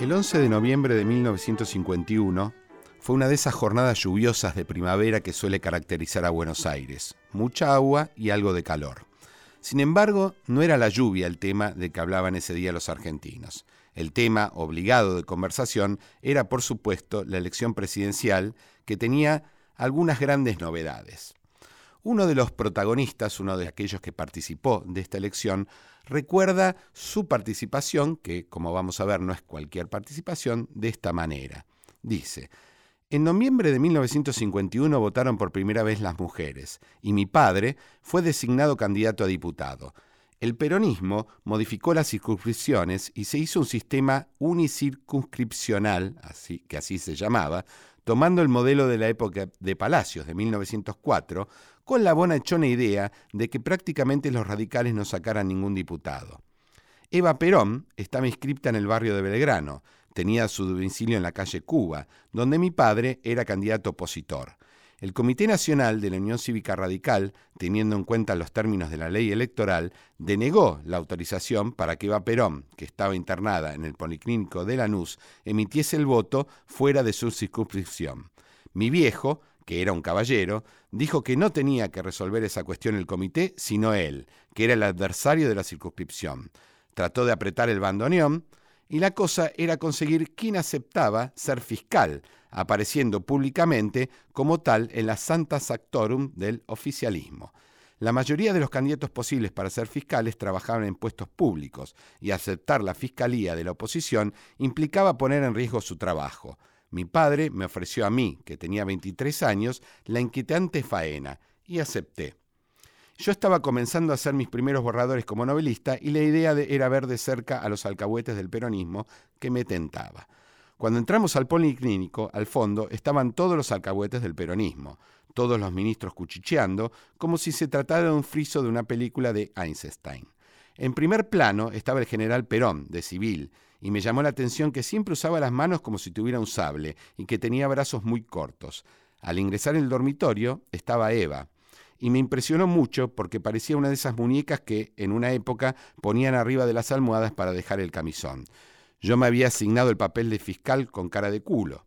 El 11 de noviembre de 1951 fue una de esas jornadas lluviosas de primavera que suele caracterizar a Buenos Aires. Mucha agua y algo de calor. Sin embargo, no era la lluvia el tema de que hablaban ese día los argentinos. El tema obligado de conversación era, por supuesto, la elección presidencial, que tenía algunas grandes novedades. Uno de los protagonistas, uno de aquellos que participó de esta elección, recuerda su participación, que como vamos a ver no es cualquier participación, de esta manera. Dice, en noviembre de 1951 votaron por primera vez las mujeres y mi padre fue designado candidato a diputado. El peronismo modificó las circunscripciones y se hizo un sistema unicircunscripcional, así, que así se llamaba, tomando el modelo de la época de Palacios de 1904, con la bonachona idea de que prácticamente los radicales no sacaran ningún diputado. Eva Perón estaba inscripta en el barrio de Belgrano, tenía su domicilio en la calle Cuba, donde mi padre era candidato opositor. El Comité Nacional de la Unión Cívica Radical, teniendo en cuenta los términos de la ley electoral, denegó la autorización para que Eva Perón, que estaba internada en el Policlínico de Lanús, emitiese el voto fuera de su circunscripción. Mi viejo, que era un caballero, dijo que no tenía que resolver esa cuestión el comité, sino él, que era el adversario de la circunscripción. Trató de apretar el bandoneón, y la cosa era conseguir quién aceptaba ser fiscal, apareciendo públicamente como tal en la Santa Sactorum del oficialismo. La mayoría de los candidatos posibles para ser fiscales trabajaban en puestos públicos y aceptar la fiscalía de la oposición implicaba poner en riesgo su trabajo. Mi padre me ofreció a mí, que tenía 23 años, la inquietante faena y acepté. Yo estaba comenzando a hacer mis primeros borradores como novelista y la idea era ver de cerca a los alcahuetes del peronismo que me tentaba. Cuando entramos al policlínico, al fondo, estaban todos los alcahuetes del peronismo, todos los ministros cuchicheando, como si se tratara de un friso de una película de Einstein. En primer plano estaba el general Perón, de civil, y me llamó la atención que siempre usaba las manos como si tuviera un sable y que tenía brazos muy cortos. Al ingresar en el dormitorio estaba Eva, y me impresionó mucho porque parecía una de esas muñecas que en una época ponían arriba de las almohadas para dejar el camisón. Yo me había asignado el papel de fiscal con cara de culo.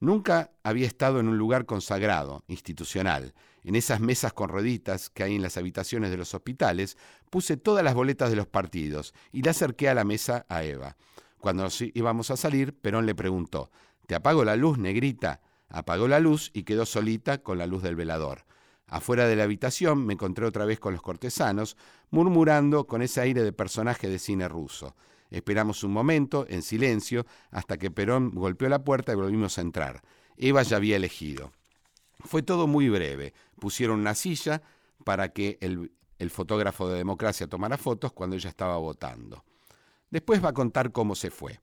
Nunca había estado en un lugar consagrado, institucional. En esas mesas con rueditas que hay en las habitaciones de los hospitales, puse todas las boletas de los partidos y le acerqué a la mesa a Eva. Cuando íbamos a salir, Perón le preguntó, ¿Te apago la luz, negrita? Apagó la luz y quedó solita con la luz del velador. Afuera de la habitación me encontré otra vez con los cortesanos, murmurando con ese aire de personaje de cine ruso. Esperamos un momento, en silencio, hasta que Perón golpeó la puerta y volvimos a entrar. Eva ya había elegido. Fue todo muy breve. Pusieron una silla para que el, el fotógrafo de democracia tomara fotos cuando ella estaba votando. Después va a contar cómo se fue.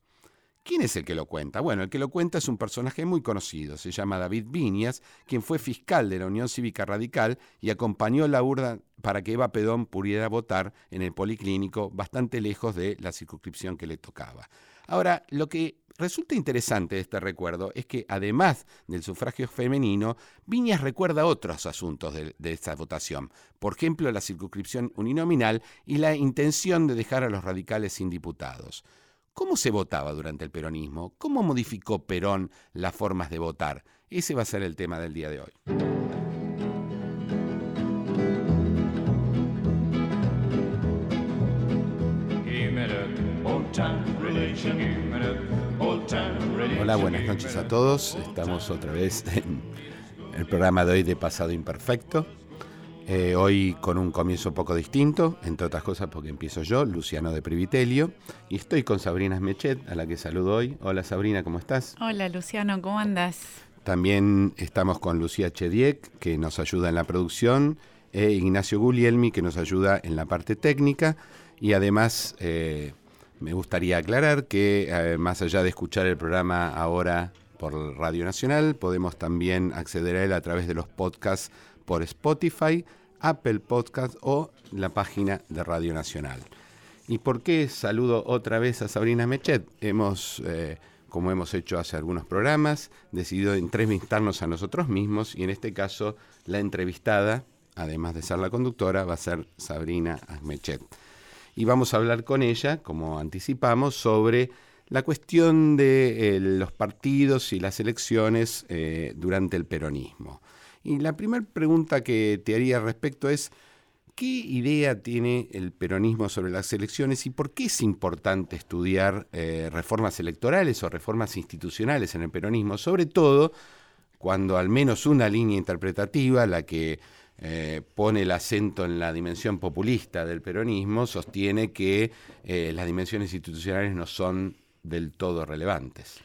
¿Quién es el que lo cuenta? Bueno, el que lo cuenta es un personaje muy conocido, se llama David Viñas, quien fue fiscal de la Unión Cívica Radical y acompañó la urna para que Eva Pedón pudiera votar en el policlínico bastante lejos de la circunscripción que le tocaba. Ahora, lo que resulta interesante de este recuerdo es que además del sufragio femenino, Viñas recuerda otros asuntos de, de, esta votación, por ejemplo la circunscripción uninominal y la intención de dejar a los radicales sin diputados. ¿Cómo se votaba durante el peronismo? ¿Cómo modificó Perón las formas de votar? Ese va a ser el tema del día de hoy. Hola, buenas noches a todos. Estamos otra vez en el programa de hoy de Pasado Imperfecto. Eh, hoy con un comienzo un poco distinto, entre otras cosas porque empiezo yo, Luciano de Privitelio, y estoy con Sabrina Smechet, a la que saludo hoy. Hola Sabrina, ¿cómo estás? Hola Luciano, ¿cómo andas? También estamos con Lucía Chediek, que nos ayuda en la producción, e Ignacio Guglielmi, que nos ayuda en la parte técnica, y además eh, me gustaría aclarar que eh, más allá de escuchar el programa ahora por Radio Nacional, podemos también acceder a él a través de los podcasts por Spotify, Apple Podcast o la página de Radio Nacional. ¿Y por qué saludo otra vez a Sabrina Mechet? Hemos, eh, como hemos hecho hace algunos programas, decidido entrevistarnos a nosotros mismos y en este caso la entrevistada, además de ser la conductora, va a ser Sabrina Mechet. Y vamos a hablar con ella, como anticipamos, sobre la cuestión de los partidos y las elecciones durante el peronismo. Y la primera pregunta que te haría al respecto es, ¿qué idea tiene el peronismo sobre las elecciones y por qué es importante estudiar eh, reformas electorales o reformas institucionales en el peronismo? Sobre todo cuando al menos una línea interpretativa, la que eh, pone el acento en la dimensión populista del peronismo, sostiene que eh, las dimensiones institucionales no son del todo relevantes.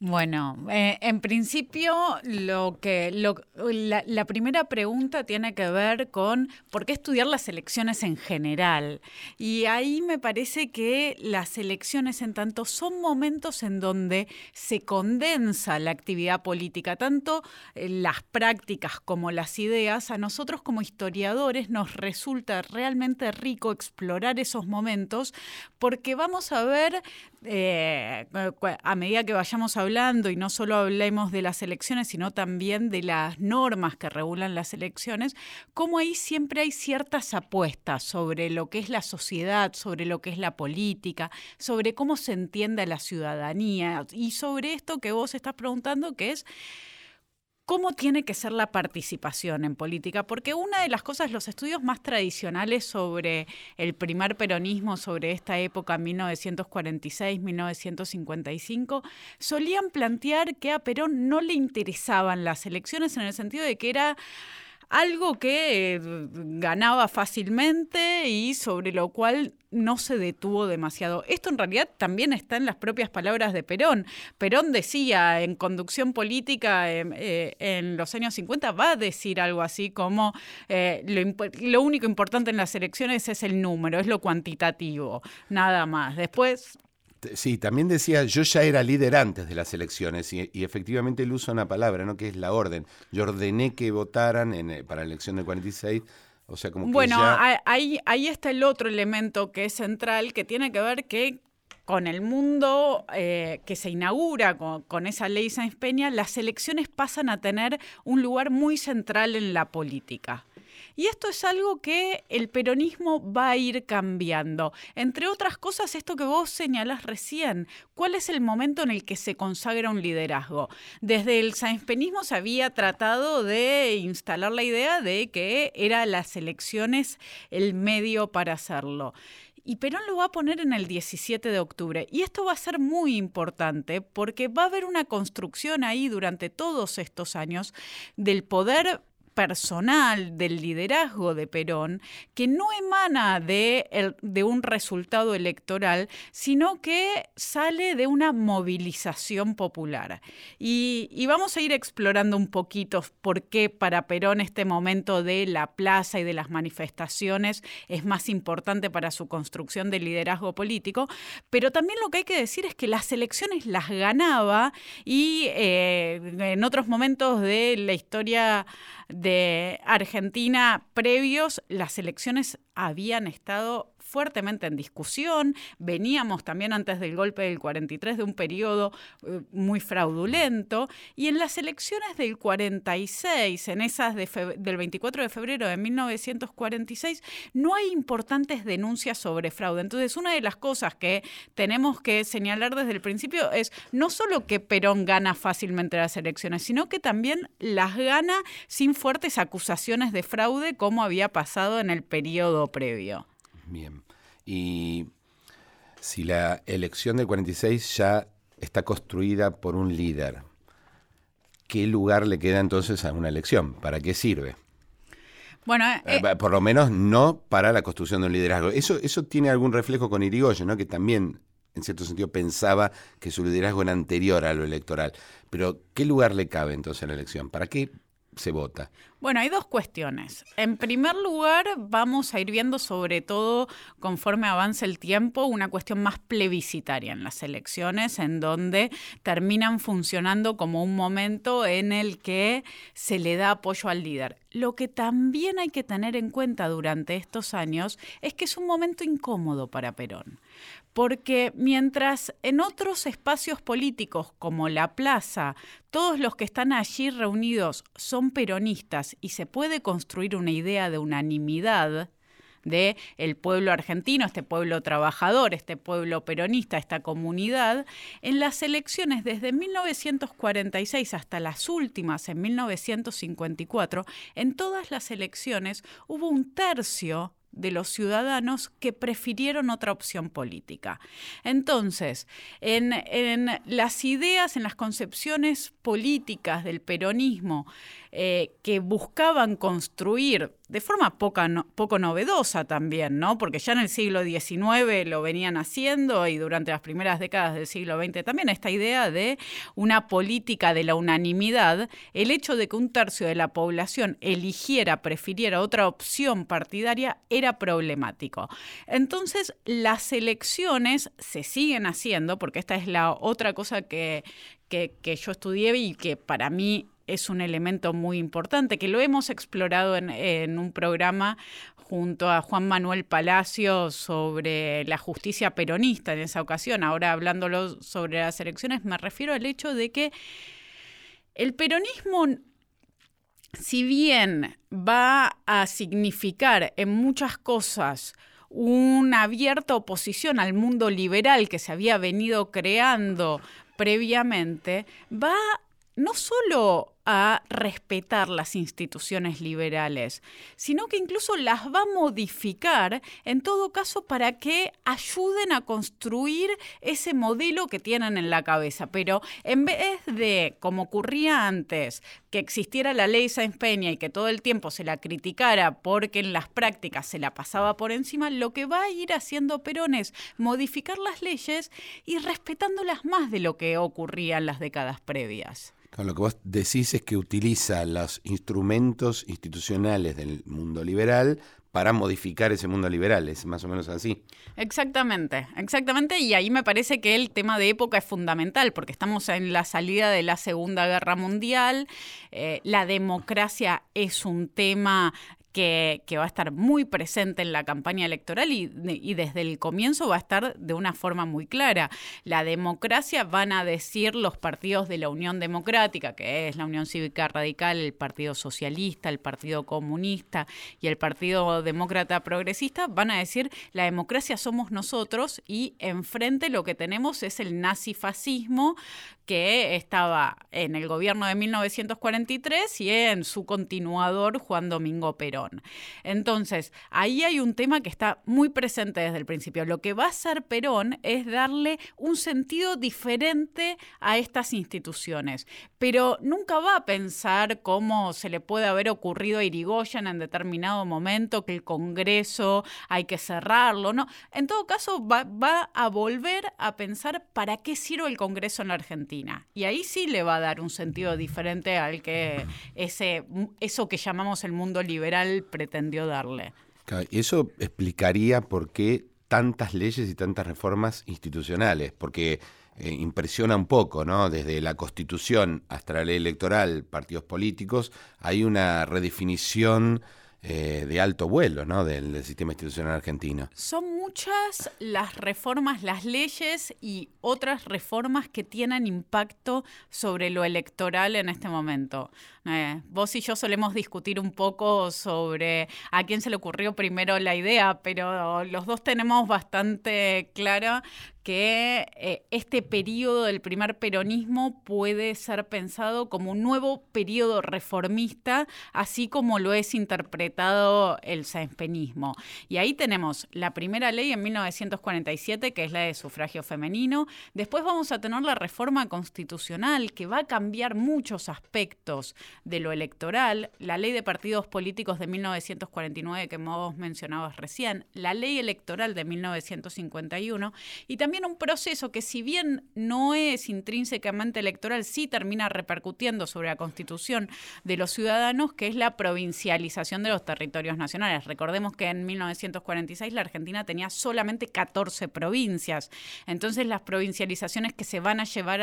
Bueno, eh, en principio lo que la, primera pregunta tiene que ver con por qué estudiar las elecciones en general. Y ahí me parece que las elecciones en tanto son momentos en donde se condensa la actividad política, tanto eh, las prácticas como las ideas, a nosotros como historiadores nos resulta realmente rico explorar esos momentos porque vamos a ver eh, a medida que vayamos hablando, y no solo hablemos de las elecciones, sino también de las normas que regulan las elecciones, cómo ahí siempre hay ciertas apuestas sobre lo que es la sociedad, sobre lo que es la política, sobre cómo se entiende a la ciudadanía y sobre esto que vos estás preguntando, que es cómo tiene que ser la participación en política, porque una de las cosas, los estudios más tradicionales sobre el primer peronismo, sobre esta época 1946-1955, solían plantear que a Perón no le interesaban las elecciones en el sentido de que era algo que eh, ganaba fácilmente y sobre lo cual no se detuvo demasiado. Esto en realidad también está en las propias palabras de Perón. Perón decía en conducción política em, eh, en los años 50, va a decir algo así como eh, lo, lo, único importante en las elecciones es el número, es lo cuantitativo, nada más. Después Sí, también decía, yo ya era líder antes de las elecciones y, efectivamente él usa una palabra, ¿no? Que es la orden. Yo ordené que votaran en, eh, para la elección del 46. O sea, como que bueno, ahí, ahí está el otro elemento que es central, que tiene que ver que con el mundo eh, que se inaugura con, con, esa ley Sáenz Peña, las elecciones pasan a tener un lugar muy central en la política. Y esto es algo que el peronismo va a ir cambiando. Entre otras cosas, esto que vos señalás recién, ¿cuál es el momento en el que se consagra un liderazgo? Desde el sainzpeñismo se había tratado de instalar la idea de que eran las elecciones el medio para hacerlo y Perón lo va a poner en el 17 de octubre. Y esto va a ser muy importante porque va a haber una construcción ahí durante todos estos años del poder personal del liderazgo de Perón que no emana de, de, un resultado electoral, sino que sale de una movilización popular. Y, vamos a ir explorando un poquito por qué para Perón este momento de la plaza y de las manifestaciones es más importante para su construcción del liderazgo político, pero también lo que hay que decir es que las elecciones las ganaba y eh, en otros momentos de la historia de Argentina previos, las elecciones habían estado fuertemente en discusión. Veníamos también antes del golpe del 43 de un periodo eh, muy fraudulento. Y en las elecciones del 46, en esas del 24 de febrero de 1946, no hay importantes denuncias sobre fraude. Entonces, una de las cosas que tenemos que señalar desde el principio es no solo que Perón gana fácilmente las elecciones, sino que también las gana sin fuertes acusaciones de fraude como había pasado en el periodo previo. Bien. Y si la elección del 46 ya está construida por un líder, ¿qué lugar le queda entonces a una elección? ¿Para qué sirve? Bueno, eh, eh, por lo menos no para la construcción de un liderazgo. Eso, eso tiene algún reflejo con Irigoyen, ¿no? que también, en cierto sentido, pensaba que su liderazgo era anterior a lo electoral. Pero, ¿qué lugar le cabe entonces a la elección? ¿Para qué se vota? Bueno, hay dos cuestiones. En primer lugar, vamos a ir viendo sobre todo conforme avance el tiempo una cuestión más plebiscitaria en las elecciones, en donde terminan funcionando como un momento en el que se le da apoyo al líder. Lo que también hay que tener en cuenta durante estos años es que es un momento incómodo para Perón, porque mientras en otros espacios políticos como la plaza, todos los que están allí reunidos son peronistas y se puede construir una idea de unanimidad, de el pueblo argentino, este pueblo trabajador, este pueblo peronista, esta comunidad, en las elecciones desde 1946 hasta las últimas en 1954, en todas las elecciones hubo un tercio de los ciudadanos que prefirieron otra opción política. Entonces, en, las ideas, en las concepciones políticas del peronismo eh, que buscaban construir de forma poco novedosa también, ¿no? Porque ya en el siglo XIX lo venían haciendo y durante las primeras décadas del siglo XX también esta idea de una política de la unanimidad, el hecho de que un tercio de la población eligiera, prefiriera otra opción partidaria era problemático. Entonces, las elecciones se siguen haciendo, porque esta es la otra cosa que, que, que yo estudié y que para mí es un elemento muy importante, que lo hemos explorado en, un programa junto a Juan Manuel Palacio sobre la justicia peronista en esa ocasión. Ahora hablándolo sobre las elecciones, me refiero al hecho de que el peronismo, si bien va a significar en muchas cosas una abierta oposición al mundo liberal que se había venido creando previamente, va no solo a respetar las instituciones liberales, sino que incluso las va a modificar, en todo caso, para que ayuden a construir ese modelo que tienen en la cabeza. Pero en vez de, como ocurría antes, que existiera la ley Sáenz Peña y que todo el tiempo se la criticara porque en las prácticas se la pasaba por encima, lo que va a ir haciendo Perón es modificar las leyes y respetándolas más de lo que ocurría en las décadas previas. Lo que vos decís es que utiliza los instrumentos institucionales del mundo liberal para modificar ese mundo liberal, es más o menos así. Exactamente, exactamente, y ahí me parece que el tema de época es fundamental, porque estamos en la salida de la Segunda Guerra Mundial, eh, la democracia es un tema que, va a estar muy presente en la campaña electoral y, desde el comienzo va a estar de una forma muy clara. La democracia van a decir los partidos de la Unión Democrática, que es la Unión Cívica Radical, el Partido Socialista, el Partido Comunista y el Partido Demócrata Progresista, van a decir la democracia somos nosotros y enfrente lo que tenemos es el nazifascismo que estaba en el gobierno de 1943 y en su continuador Juan Domingo Perón. Entonces, ahí hay un tema que está muy presente desde el principio. Lo que va a hacer Perón es darle un sentido diferente a estas instituciones, pero nunca va a pensar cómo se le puede haber ocurrido a Irigoyen en determinado momento que el Congreso hay que cerrarlo, ¿no? En todo caso, va, va a volver a pensar para qué sirve el Congreso en la Argentina. Y ahí sí le va a dar un sentido diferente al que ese, eso que llamamos el mundo liberal pretendió darle. Eso explicaría por qué tantas leyes y tantas reformas institucionales, porque eh, impresiona un poco, ¿no? Desde la Constitución hasta la ley electoral, partidos políticos, hay una redefinición eh, de alto vuelo ¿no? Del, sistema institucional argentino. Son muchas las reformas, las leyes y otras reformas que tienen impacto sobre lo electoral en este momento. Eh, vos y yo solemos discutir un poco sobre a quién se le ocurrió primero la idea, pero los dos tenemos bastante clara que eh, este periodo del primer peronismo puede ser pensado como un nuevo periodo reformista, así como lo es interpretado el saenspeñismo. Y ahí tenemos la primera ley en 1947, que es la de sufragio femenino. Después vamos a tener la reforma constitucional, que va a cambiar muchos aspectos de lo electoral, la ley de partidos políticos de 1949 que vos mencionabas recién, la ley electoral de 1951 y también un proceso que si bien no es intrínsecamente electoral, sí termina repercutiendo sobre la constitución de los ciudadanos, que es la provincialización de los territorios nacionales. Recordemos que en 1946 la Argentina tenía solamente 14 provincias, entonces las provincializaciones que se van a llevar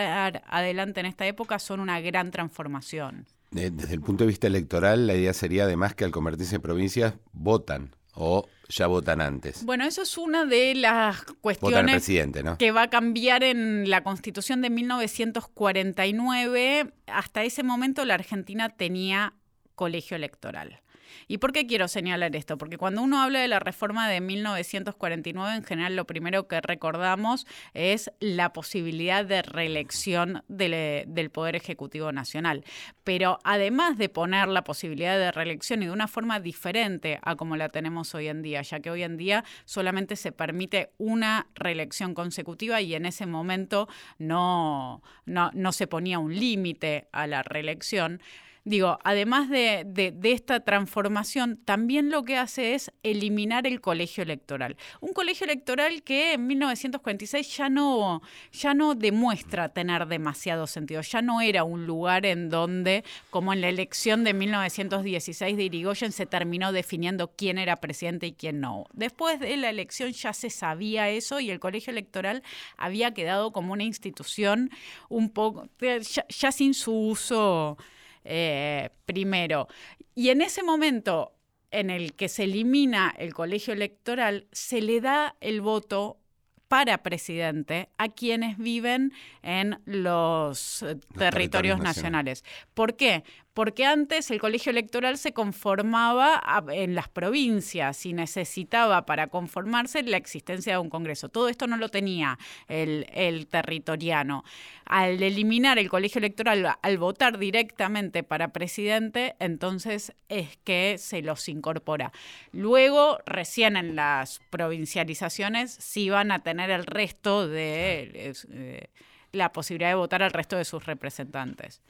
adelante en esta época son una gran transformación desde el punto de vista electoral, la idea sería además que al convertirse en provincias votan o ya votan antes. Bueno, eso es una de las cuestiones que va a cambiar en la Constitución de 1949. Hasta ese momento la Argentina tenía colegio electoral. ¿Y por qué quiero señalar esto? Porque cuando uno habla de la reforma de 1949, en general lo primero que recordamos es la posibilidad de reelección del, del Poder Ejecutivo Nacional. Pero además de poner la posibilidad de reelección y de una forma diferente a como la tenemos hoy en día, ya que hoy en día solamente se permite una reelección consecutiva y en ese momento no, no, no se ponía un límite a la reelección digo, además de, esta transformación, también lo que hace es eliminar el colegio electoral. Un colegio electoral que en 1946 ya no, ya no demuestra tener demasiado sentido, ya no era un lugar en donde, como en la elección de 1916 de Irigoyen, se terminó definiendo quién era presidente y quién no. Después de la elección ya se sabía eso y el colegio electoral había quedado como una institución un poco, ya sin su uso eh, primero. Y en ese momento en el que se elimina el colegio electoral, se le da el voto para presidente a quienes viven en los, eh, territorios, nacionales. ¿Por qué? Porque antes el colegio electoral se conformaba en las provincias y necesitaba para conformarse la existencia de un Congreso. Todo esto no lo tenía el, territoriano. Al eliminar el colegio electoral, al votar directamente para presidente, entonces es que se los incorpora. Luego, recién en las provincializaciones, sí van a tener el resto de... Eh, la posibilidad de votar al resto de sus representantes.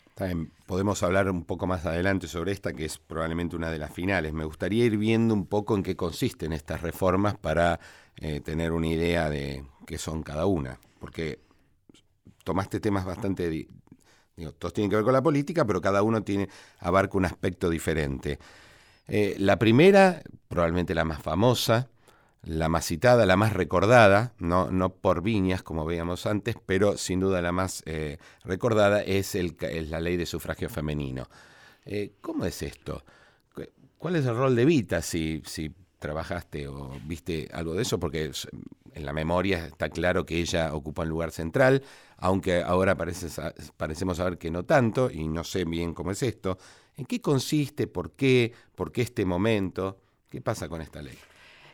Podemos hablar un poco más adelante sobre esta, que es probablemente una de las finales. Me gustaría ir viendo un poco en qué consisten estas reformas para eh, tener una idea de qué son cada una. Porque tomaste temas bastante... Todos tienen que ver con la política, pero cada uno tiene, abarca un aspecto diferente. Eh, la primera, probablemente la más famosa, la más citada, la más recordada, no, no por viñas como veíamos antes, pero sin duda la más eh, recordada es, la ley de sufragio femenino. Eh, ¿Cómo es esto? ¿Cuál es el rol de Vita si, trabajaste o viste algo de eso? Porque en la memoria está claro que ella ocupa un lugar central, aunque ahora parece, parecemos saber que no tanto, y no sé bien cómo es esto. ¿En qué consiste? ¿Por qué? ¿Por qué este momento? ¿Qué pasa con esta ley?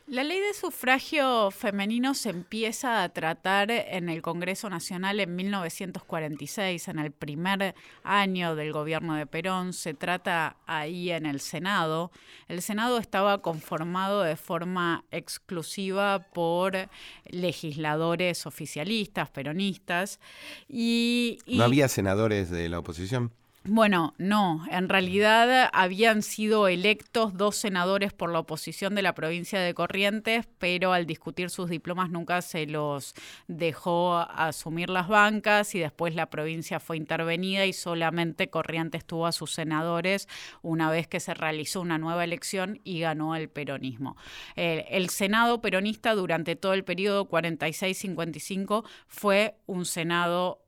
La ley de sufragio femenino se empieza a tratar en el Congreso Nacional en 1946, en el primer año del gobierno de Perón. Se trata ahí en el Senado. El Senado estaba conformado de forma exclusiva por legisladores oficialistas, peronistas. Y, ¿No había senadores de la oposición? Bueno, no, en realidad habían sido electos dos senadores por la oposición de la provincia de Corrientes, pero al discutir sus diplomas nunca se los dejó asumir las bancas y después la provincia fue intervenida y solamente Corrientes tuvo a sus senadores una vez que se realizó una nueva elección y ganó el peronismo. El, Senado peronista durante todo el periodo 46-55 fue un Senado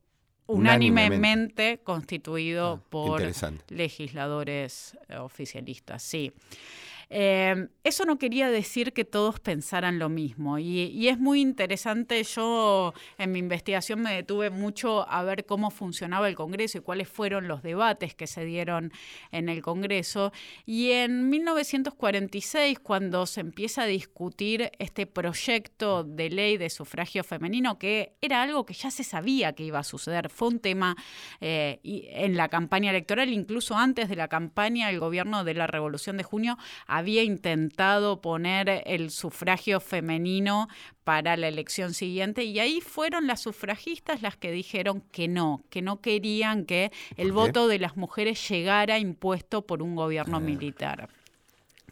unánimemente, constituido ah, por legisladores eh, oficialistas, sí. Eh, eso no quería decir que todos pensaran lo mismo y, es muy interesante. Yo en mi investigación me detuve mucho a ver cómo funcionaba el Congreso y cuáles fueron los debates que se dieron en el Congreso. Y en 1946, cuando se empieza a discutir este proyecto de ley de sufragio femenino, que era algo que ya se sabía que iba a suceder, fue un tema eh, en la campaña electoral, incluso antes de la campaña, el gobierno de la Revolución de Junio había intentado poner el sufragio femenino para la elección siguiente y ahí fueron las sufragistas las que dijeron que no, que no querían que el voto de las mujeres llegara impuesto por un gobierno ah. militar.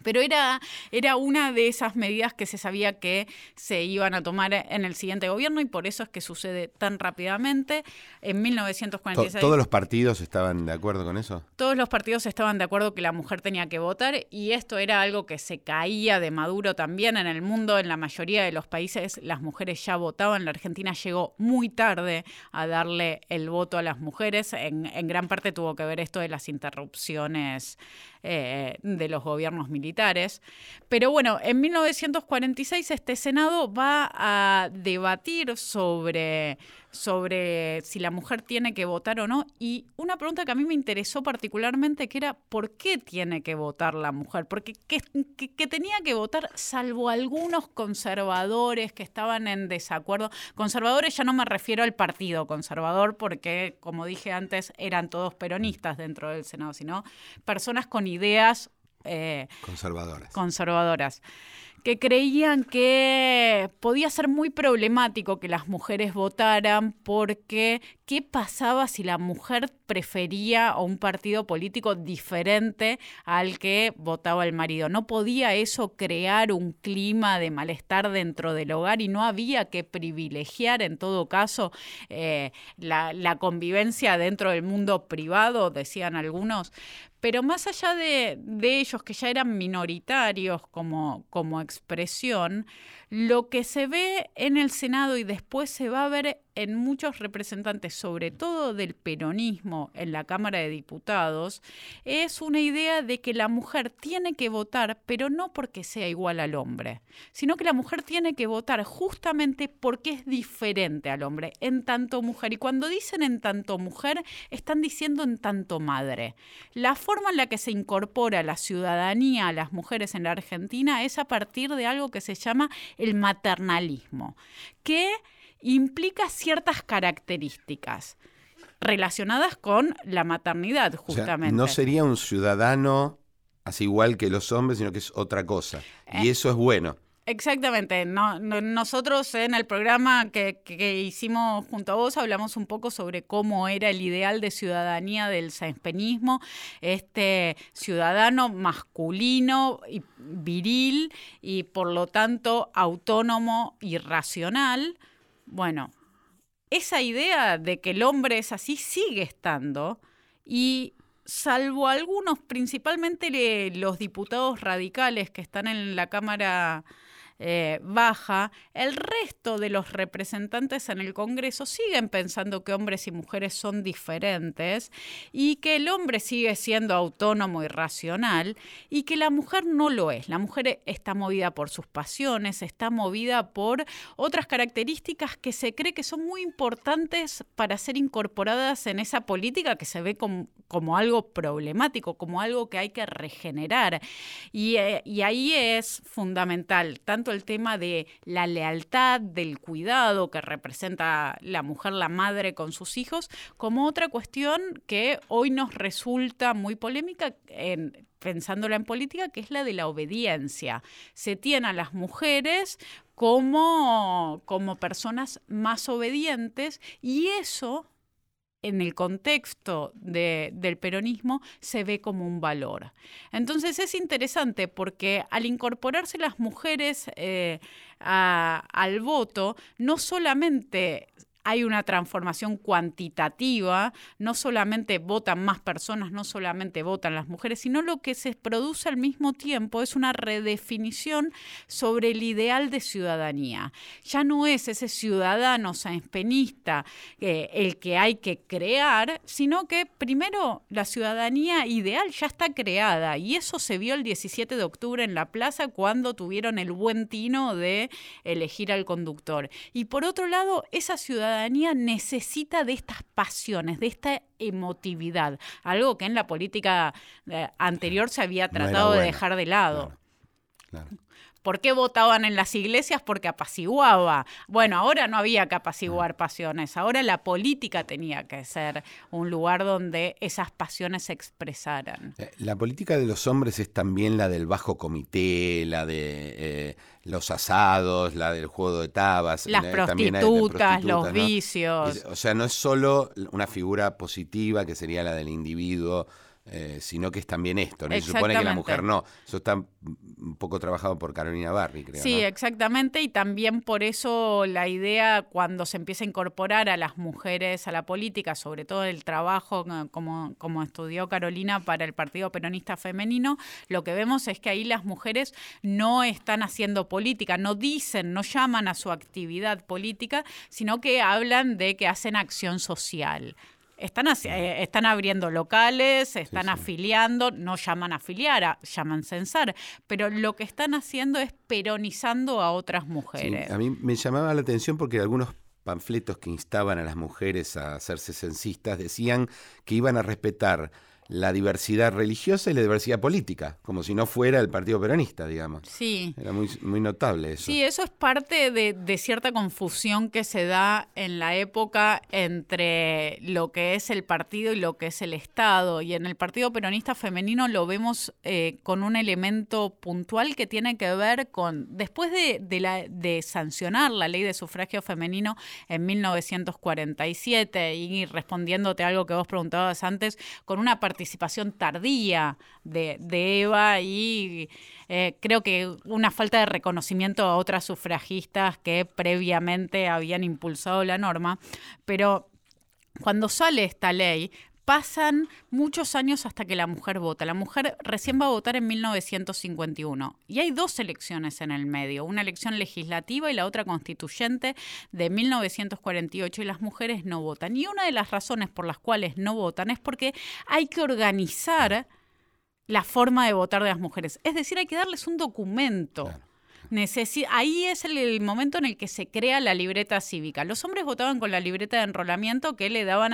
Pero era, era una de esas medidas que se sabía que se iban a tomar en el siguiente gobierno y por eso es que sucede tan rápidamente. En 1946... ¿Todos los partidos estaban de acuerdo con eso? Todos los partidos estaban de acuerdo que la mujer tenía que votar y esto era algo que se caía de Maduro también en el mundo. En la mayoría de los países las mujeres ya votaban. La Argentina llegó muy tarde a darle el voto a las mujeres. En, en gran parte tuvo que ver esto de las interrupciones eh, de los gobiernos militares. Pero bueno, en 1946 este Senado va a debatir sobre sobre si la mujer tiene que votar o no. Y una pregunta que a mí me interesó particularmente, que era ¿por qué tiene que votar la mujer? Porque que, tenía que votar, salvo algunos conservadores que estaban en desacuerdo. Conservadores ya no me refiero al partido conservador, porque, como dije antes, eran todos peronistas dentro del Senado, sino personas con ideas eh, conservadoras. conservadoras que creían que podía ser muy problemático que las mujeres votaran porque qué pasaba si la mujer prefería a un partido político diferente al que votaba el marido. No podía eso crear un clima de malestar dentro del hogar y no había que privilegiar en todo caso eh, la, la convivencia dentro del mundo privado, decían algunos. Pero más allá de, ellos, que ya eran minoritarios como, como expresión, lo que se ve en el Senado y después se va a ver en muchos representantes, sobre todo del peronismo en la Cámara de Diputados, es una idea de que la mujer tiene que votar, pero no porque sea igual al hombre, sino que la mujer tiene que votar justamente porque es diferente al hombre, en tanto mujer. Y cuando dicen en tanto mujer, están diciendo en tanto madre. La forma en la que se incorpora la ciudadanía a las mujeres en la Argentina es a partir de algo que se llama el maternalismo, que implica ciertas características relacionadas con la maternidad, justamente. no sería un ciudadano así igual que los hombres, sino que es otra cosa. y eh, eso es bueno. Exactamente. nosotros en el programa que, hicimos junto a vos hablamos un poco sobre cómo era el ideal de ciudadanía del sanspeñismo, este ciudadano masculino y viril y por lo tanto autónomo y racional bueno, esa idea de que el hombre es así sigue estando y salvo algunos, principalmente los diputados radicales que están en la Cámara eh, baja, el resto de los representantes en el Congreso siguen pensando que hombres y mujeres son diferentes y que el hombre sigue siendo autónomo y racional y que la mujer no lo es. La mujer está movida por sus pasiones, está movida por otras características que se cree que son muy importantes para ser incorporadas en esa política que se ve como, algo problemático, como algo que hay que regenerar. Y, eh, y ahí es fundamental tanto el tema de la lealtad, del cuidado que representa la mujer, la madre con sus hijos, como otra cuestión que hoy nos resulta muy polémica en, pensándola en política, que es la de la obediencia. Se tiene a las mujeres como, como personas más obedientes y eso en el contexto del peronismo se ve como un valor. Entonces es interesante porque al incorporarse las mujeres eh, al voto, no solamente hay una transformación cuantitativa, no solamente votan más personas, no solamente votan las mujeres, sino lo que se produce al mismo tiempo es una redefinición sobre el ideal de ciudadanía. Ya no es ese ciudadano sanspenista eh, el que hay que crear, sino que primero la ciudadanía ideal ya está creada y eso se vio el 17 de octubre en la plaza cuando tuvieron el buen tino de elegir al conductor. Y por otro lado, esa ciudadanía necesita de estas pasiones, de esta emotividad, algo que en la política eh, anterior se había tratado de dejar de lado. ¿Por qué votaban en las iglesias? Porque apaciguaba. Bueno, ahora no había que apaciguar pasiones, ahora la política tenía que ser un lugar donde esas pasiones se expresaran. Eh, la política de los hombres es también la del bajo comité, la de eh, los asados, la del juego de tabas. Las prostitutas, los vicios. o sea, no es solo una figura positiva que sería la del individuo eh, sino que es también esto, ¿no? Se supone que la mujer no. Eso está un poco trabajado por Carolina Barry, creo. Sí, exactamente, y también por eso la idea cuando se empieza a incorporar a las mujeres a la política, sobre todo el trabajo como, como estudió Carolina para el Partido Peronista Femenino, lo que vemos es que ahí las mujeres no están haciendo política, no dicen, no llaman a su actividad política, sino que hablan de que hacen acción social. Están, eh, están abriendo locales, están afiliando, no llaman a afiliar, llaman censar, pero lo que están haciendo es peronizando a otras mujeres. a mí me llamaba la atención porque algunos panfletos que instaban a las mujeres a hacerse censistas decían que iban a respetar la diversidad religiosa y la diversidad política, como si no fuera el Partido Peronista, digamos. Sí. Era muy, muy notable eso. Sí, eso es parte de, de, cierta confusión que se da en la época entre lo que es el partido y lo que es el Estado. Y en el Partido Peronista Femenino lo vemos eh, con un elemento puntual que tiene que ver con, después de, de, la, de sancionar la ley de sufragio femenino en 1947 y respondiéndote a algo que vos preguntabas antes, con una participación participación tardía de, Eva y eh, creo que una falta de reconocimiento a otras sufragistas que previamente habían impulsado la norma, pero cuando sale esta ley, pasan muchos años hasta que la mujer vota. La mujer recién va a votar en 1951 y hay dos elecciones en el medio, una elección legislativa y la otra constituyente de 1948 y las mujeres no votan. Y una de las razones por las cuales no votan es porque hay que organizar la forma de votar de las mujeres. Es decir, hay que darles un documento ahí es el, momento en el que se crea la libreta cívica. Los hombres votaban con la libreta de enrolamiento que le daban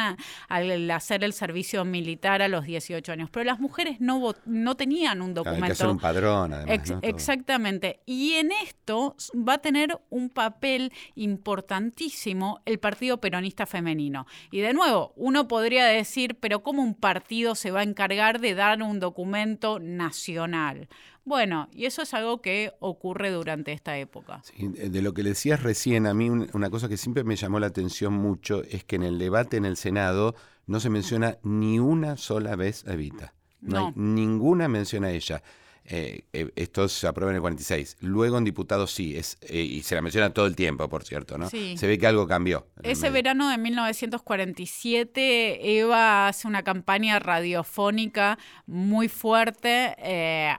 al hacer el servicio militar a los 18 años, pero las mujeres no, no tenían un documento. hay que hacer un padrón, además. Exactamente. Y en esto va a tener un papel importantísimo el Partido Peronista Femenino. Y de nuevo, uno podría decir, pero ¿cómo un partido se va a encargar de dar un documento nacional? Bueno, y eso es algo que ocurre durante esta época. de lo que le decías recién, a mí una cosa que siempre me llamó la atención mucho es que en el debate en el Senado no se menciona ni una sola vez a Evita. No, hay ninguna mención a ella. Eh, eh, esto se aprueba en el 46. Luego en diputados sí, es, eh, y se la menciona todo el tiempo, por cierto, ¿no? Se ve que algo cambió. Ese verano de 1947, Eva hace una campaña radiofónica muy fuerte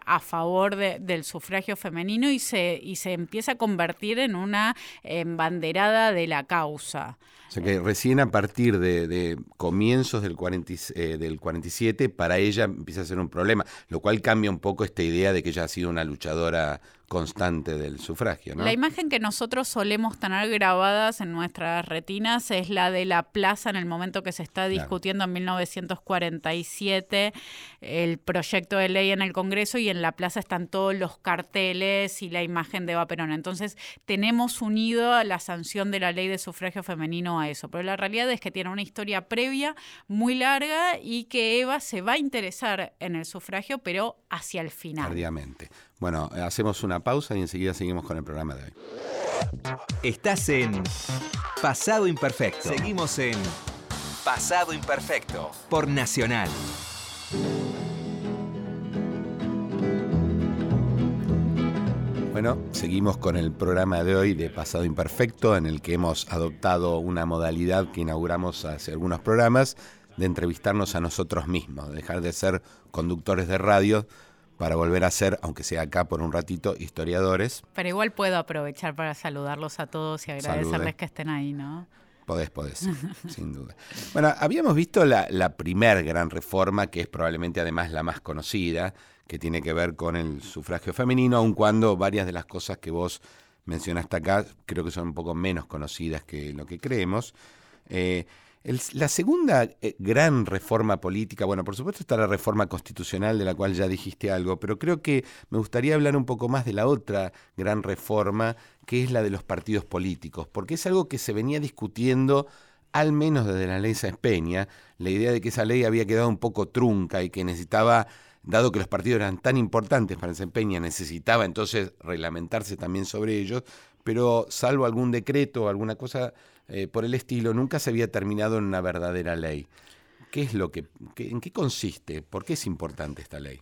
a favor del sufragio femenino y se, y se empieza a convertir en una embanderada de la causa. Sea que recién a partir de, comienzos del, 40, del 47, para ella empieza a ser un problema, lo cual cambia un poco esta idea de que ella ha sido una luchadora constante del sufragio. ¿no? La imagen que nosotros solemos tener grabadas en nuestras retinas es la de la plaza en el momento que se está discutiendo en 1947 el proyecto de ley en el Congreso y en la plaza están todos los carteles y la imagen de Eva Perón. Entonces tenemos unido la sanción de la ley de sufragio femenino a eso, pero la realidad es que tiene una historia previa muy larga y que Eva se va a interesar en el sufragio, pero hacia el final. Tardíamente. Bueno, hacemos una pausa y enseguida seguimos con el programa de hoy. Estás en Pasado Imperfecto. Seguimos en Pasado Imperfecto por Nacional. Bueno, seguimos con el programa de hoy de Pasado Imperfecto, en el que hemos adoptado una modalidad que inauguramos hace algunos programas de entrevistarnos a nosotros mismos, dejar de ser conductores de radio para volver a ser, aunque sea acá por un ratito, historiadores. Pero igual puedo aprovechar para saludarlos a todos y agradecerles que estén ahí, ¿no? Podés, podés, sin duda. Bueno, habíamos visto la, la primer gran reforma, que es probablemente además la más conocida, que tiene que ver con el sufragio femenino, aun cuando varias de las cosas que vos mencionaste acá creo que son un poco menos conocidas que lo que creemos. Eh, la segunda eh, gran reforma política, bueno, por supuesto está la reforma constitucional de la cual ya dijiste algo, pero creo que me gustaría hablar un poco más de la otra gran reforma, que es la de los partidos políticos, porque es algo que se venía discutiendo al menos desde la ley Sáenz Peña, la idea de que esa ley había quedado un poco trunca y que necesitaba, dado que los partidos eran tan importantes para Peña, necesitaba entonces reglamentarse también sobre ellos, pero salvo algún decreto o alguna cosa eh, por el estilo, nunca se había terminado en una verdadera ley. ¿Qué es lo que, ¿En qué consiste? ¿Por qué es importante esta ley?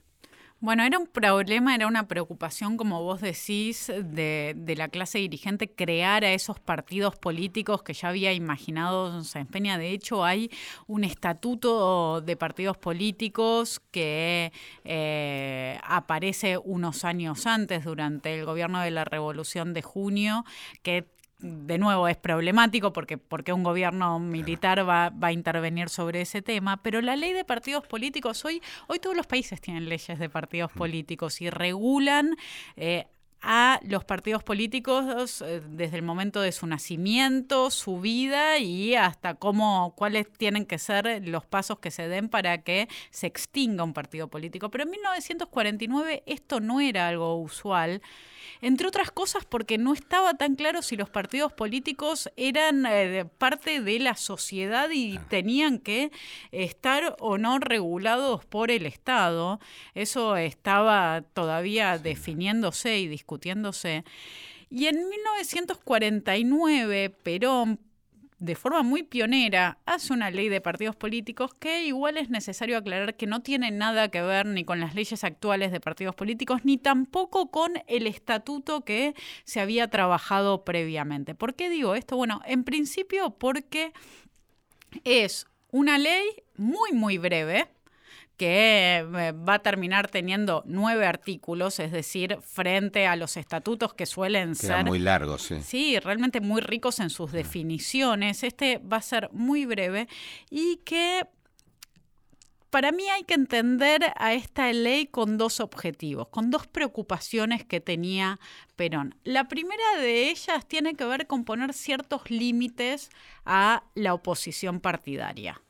Bueno, era un problema, era una preocupación, como vos decís, de, la clase dirigente crear a esos partidos políticos que ya había imaginado se empeña. De hecho, hay un estatuto de partidos políticos que eh, aparece unos años antes, durante el gobierno de la Revolución de Junio, que de nuevo es problemático porque, porque un gobierno militar va, va, a intervenir sobre ese tema, pero la ley de partidos políticos, hoy, hoy todos los países tienen leyes de partidos políticos y regulan eh, a los partidos políticos eh, desde el momento de su nacimiento, su vida y hasta cómo, cuáles tienen que ser los pasos que se den para que se extinga un partido político. Pero en 1949 esto no era algo usual entre otras cosas porque no estaba tan claro si los partidos políticos eran eh, parte de la sociedad y tenían que estar o no regulados por el Estado. Eso estaba todavía definiéndose y discutiéndose. Y en 1949, Perón de forma muy pionera, hace una ley de partidos políticos que igual es necesario aclarar que no tiene nada que ver ni con las leyes actuales de partidos políticos, ni tampoco con el estatuto que se había trabajado previamente. ¿Por qué digo esto? Bueno, en principio porque es una ley muy, muy breve, que eh, va a terminar teniendo nueve artículos, es decir, frente a los estatutos que suelen ser muy largos, sí. Sí, realmente muy ricos en sus definiciones. Este va a ser muy breve y que para mí hay que entender a esta ley con dos objetivos, con dos preocupaciones que tenía Perón. La primera de ellas tiene que ver con poner ciertos límites a la oposición partidaria.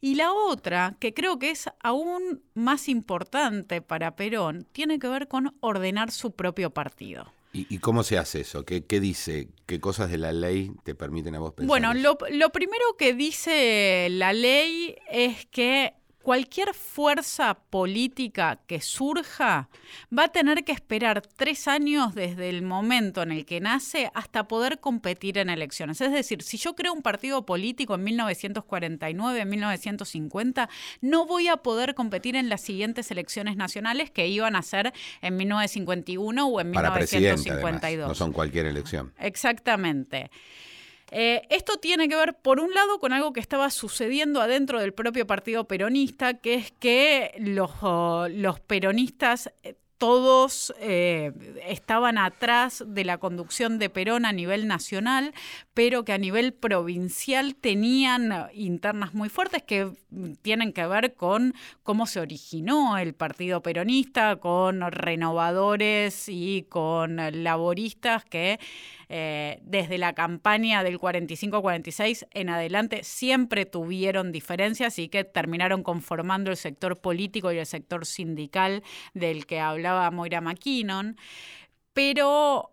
Y la otra, que creo que es aún más importante para Perón, tiene que ver con ordenar su propio partido. ¿Y, cómo se hace eso? ¿Qué, dice? ¿Qué cosas de la ley te permiten a vos pensar? Bueno, lo, lo primero que dice la ley es que cualquier fuerza política que surja va a tener que esperar tres años desde el momento en el que nace hasta poder competir en elecciones. Es decir, si yo creo un partido político en 1949, en 1950, no voy a poder competir en las siguientes elecciones nacionales que iban a ser en 1951 o en Para 1952. no son cualquier elección. Exactamente. Eh, esto tiene que ver, por un lado, con algo que estaba sucediendo adentro del propio partido peronista, que es que los, oh, peronistas eh, todos eh, estaban atrás de la conducción de Perón a nivel nacional, pero que a nivel provincial tenían internas muy fuertes que tienen que ver con cómo se originó el partido peronista, con renovadores y con laboristas que eh, desde la campaña del 45-46 en adelante siempre tuvieron diferencias y que terminaron conformando el sector político y el sector sindical del que hablaba Moira McKinnon. Pero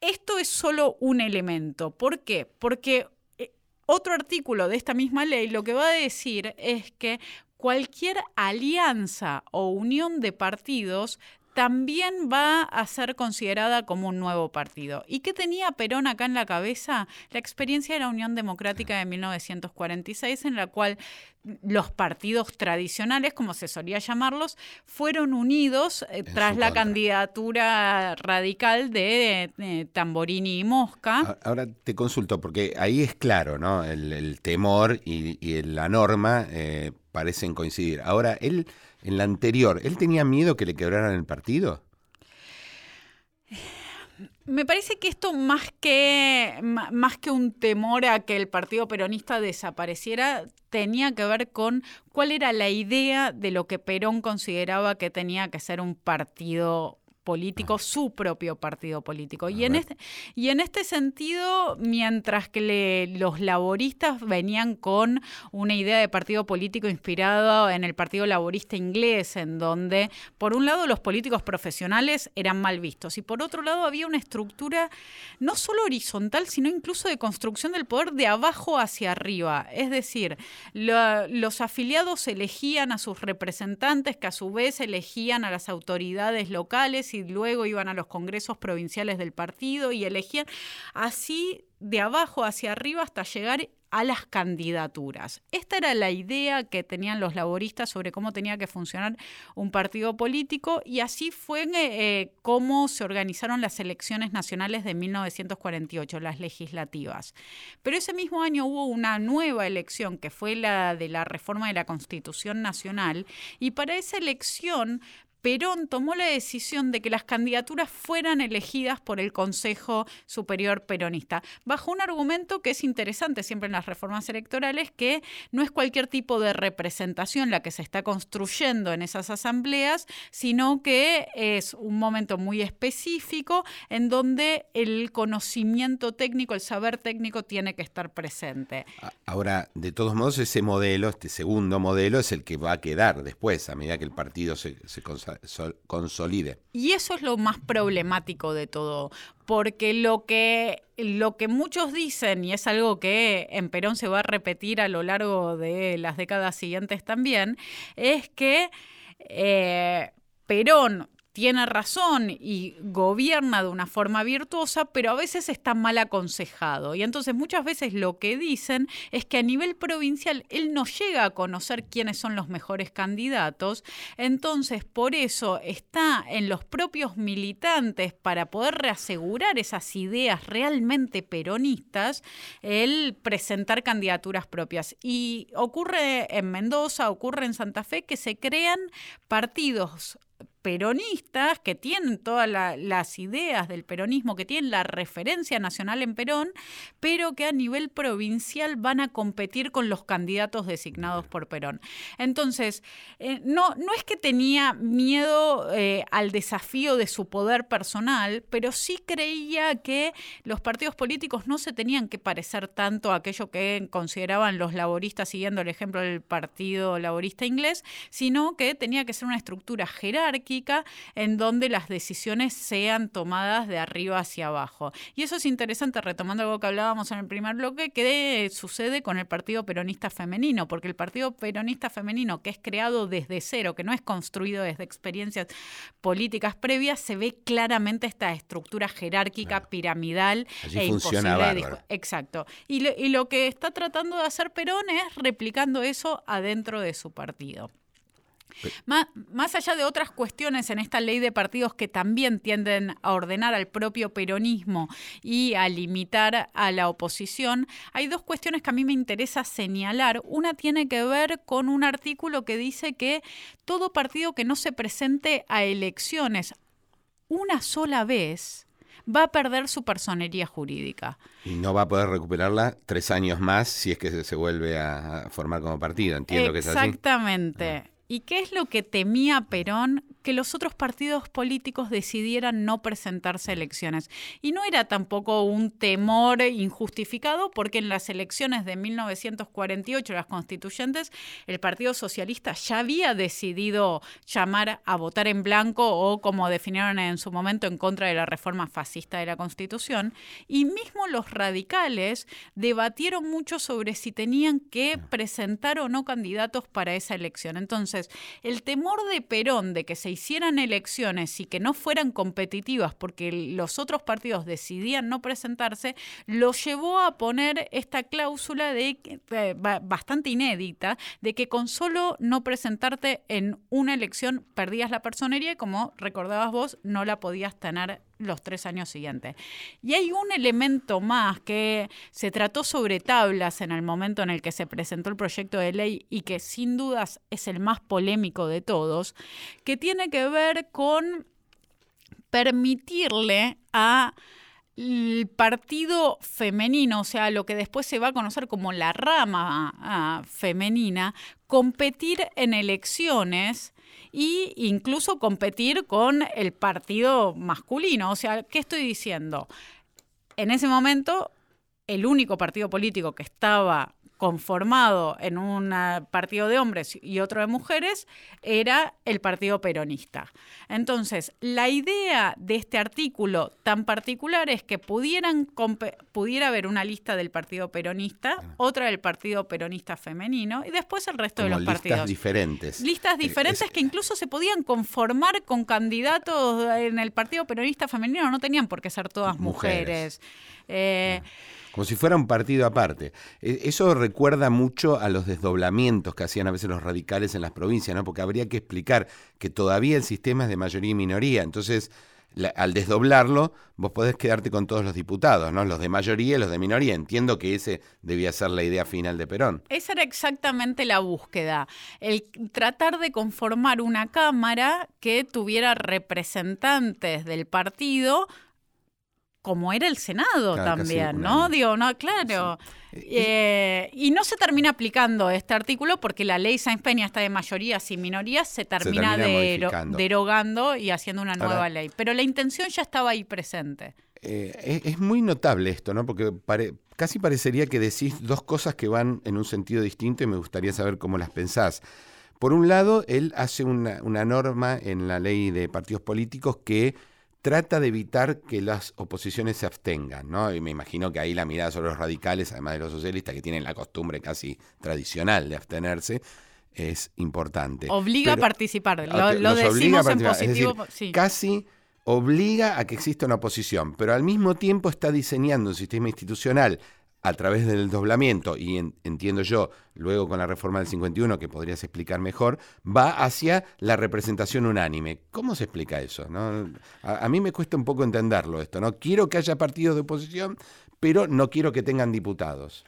esto es solo un elemento. ¿Por qué? Porque eh, otro artículo de esta misma ley lo que va a decir es que cualquier alianza o unión de partidos también va a ser considerada como un nuevo partido. ¿Y qué tenía Perón acá en la cabeza? La experiencia de la Unión Democrática de 1946, en la cual los partidos tradicionales, como se solía llamarlos, fueron unidos eh, tras la candidatura radical de, Tamborini y Mosca. Ahora te consulto, porque ahí es claro, ¿no? El, temor y, la norma eh, parecen coincidir. Ahora, él en la anterior, ¿él tenía miedo que le quebraran el partido? Me parece que esto más que, más que un temor a que el Partido Peronista desapareciera, tenía que ver con cuál era la idea de lo que Perón consideraba que tenía que ser un partido político, su propio partido político. Y en, este, y en este sentido, mientras que los laboristas venían con una idea de partido político inspirado en el Partido Laborista inglés, en donde, por un lado, los políticos profesionales eran mal vistos, y por otro lado, había una estructura no solo horizontal, sino incluso de construcción del poder de abajo hacia arriba. Es decir, los afiliados elegían a sus representantes, que a su vez elegían a las autoridades locales y luego iban a los congresos provinciales del partido y elegían así de abajo hacia arriba hasta llegar a las candidaturas. Esta era la idea que tenían los laboristas sobre cómo tenía que funcionar un partido político y así fue eh, cómo se organizaron las elecciones nacionales de 1948, las legislativas. Pero ese mismo año hubo una nueva elección que fue la de la reforma de la Constitución Nacional y para esa elección Perón tomó la decisión de que las candidaturas fueran elegidas por el Consejo Superior Peronista, bajo un argumento que es interesante siempre en las reformas electorales, que no es cualquier tipo de representación la que se está construyendo en esas asambleas, sino que es un momento muy específico en donde el conocimiento técnico, el saber técnico tiene que estar presente. Ahora, de todos modos, ese modelo, este segundo modelo, es el que va a quedar después, a medida que el partido se, consolide. Y eso es lo más problemático de todo, porque lo que, lo que muchos dicen, y es algo que en Perón se va a repetir a lo largo de las décadas siguientes también, es que eh, Perón tiene razón y gobierna de una forma virtuosa, pero a veces está mal aconsejado. Y entonces muchas veces lo que dicen es que a nivel provincial él no llega a conocer quiénes son los mejores candidatos, entonces por eso está en los propios militantes para poder reasegurar esas ideas realmente peronistas, el presentar candidaturas propias. Y ocurre en Mendoza, ocurre en Santa Fe que se crean partidos peronistas que tienen todas las ideas del peronismo, que tienen la referencia nacional en Perón, pero que a nivel provincial van a competir con los candidatos designados por Perón. Entonces, eh, no, no es que tenía miedo eh, al desafío de su poder personal, pero sí creía que los partidos políticos no se tenían que parecer tanto a aquello que consideraban los laboristas, siguiendo el ejemplo del Partido Laborista Inglés, sino que tenía que ser una estructura jerárquica en donde las decisiones sean tomadas de arriba hacia abajo. Y eso es interesante, retomando algo que hablábamos en el primer bloque, que sucede con el Partido Peronista Femenino, porque el Partido Peronista Femenino, que es creado desde cero, que no es construido desde experiencias políticas previas, se ve claramente esta estructura jerárquica, piramidal e imposible Exacto. Y y lo que está tratando de hacer Perón es replicando eso adentro de su partido. Más, allá de otras cuestiones en esta ley de partidos que también tienden a ordenar al propio peronismo y a limitar a la oposición, hay dos cuestiones que a mí me interesa señalar. Una tiene que ver con un artículo que dice que todo partido que no se presente a elecciones una sola vez va a perder su personería jurídica. Y no va a poder recuperarla tres años más si es que se, vuelve a formar como partido. Entiendo que es así. Exactamente. Ah. ¿Y qué es lo que temía Perón que los otros partidos políticos decidieran no presentarse a elecciones. Y no era tampoco un temor injustificado porque en las elecciones de 1948, las constituyentes, el Partido Socialista ya había decidido llamar a votar en blanco o como definieron en su momento en contra de la reforma fascista de la Constitución. Y mismo los radicales debatieron mucho sobre si tenían que presentar o no candidatos para esa elección. Entonces, el temor de Perón de que se hicieran elecciones y que no fueran competitivas porque los otros partidos decidían no presentarse, lo llevó a poner esta cláusula de, eh, bastante inédita de que con solo no presentarte en una elección perdías la personería y como recordabas vos, no la podías tener los tres años siguientes. Y hay un elemento más que se trató sobre tablas en el momento en el que se presentó el proyecto de ley y que sin dudas es el más polémico de todos, que tiene que ver con permitirle a el partido femenino, o sea, lo que después se va a conocer como la rama ah, femenina, competir en elecciones e incluso competir con el partido masculino. O sea, ¿qué estoy diciendo? En ese momento, el único partido político que estaba conformado en un partido de hombres y otro de mujeres, era el Partido Peronista. Entonces, la idea de este artículo tan particular es que pudieran pudiera haber una lista del Partido Peronista, otra del Partido Peronista femenino y después el resto de los listas partidos. diferentes. Listas eh, diferentes que incluso se podían conformar con candidatos en el Partido Peronista femenino, no tenían por qué ser todas mujeres. Eh, como si fuera un partido aparte. E, eso recuerda mucho a los desdoblamientos que hacían a veces los radicales en las provincias, ¿no? Porque habría que explicar que todavía el sistema es de mayoría y minoría. Entonces, al desdoblarlo, vos podés quedarte con todos los diputados, ¿no? Los de mayoría y los de minoría. Entiendo que ese debía ser la idea final de Perón. Esa era exactamente la búsqueda. El tratar de conformar una Cámara que tuviera representantes del partido como era el Senado también, ¿no? Digo, no, claro. Eh, y no se termina aplicando este artículo porque la ley Sáenz Peña está de mayorías y minorías, se termina, derogando y haciendo una nueva ley. Pero la intención ya estaba ahí presente. Eh, es, muy notable esto, ¿no? Porque casi parecería que decís dos cosas que van en un sentido distinto y me gustaría saber cómo las pensás. Por un lado, él hace una norma en la ley de partidos políticos que trata de evitar que las oposiciones se abstengan, ¿no? Y me imagino que ahí la mirada sobre los radicales, además de los socialistas, que tienen la costumbre casi tradicional de abstenerse, es importante. Obliga a participar, lo, decimos en positivo. Casi obliga a que exista una oposición, pero al mismo tiempo está diseñando un sistema institucional a través del doblamiento, y entiendo yo, luego con la reforma del 51, que podrías explicar mejor, va hacia la representación unánime. ¿Cómo se explica eso? A, a, mí me cuesta un poco entenderlo esto. ¿no? Quiero que haya partidos de oposición, pero no quiero que tengan diputados.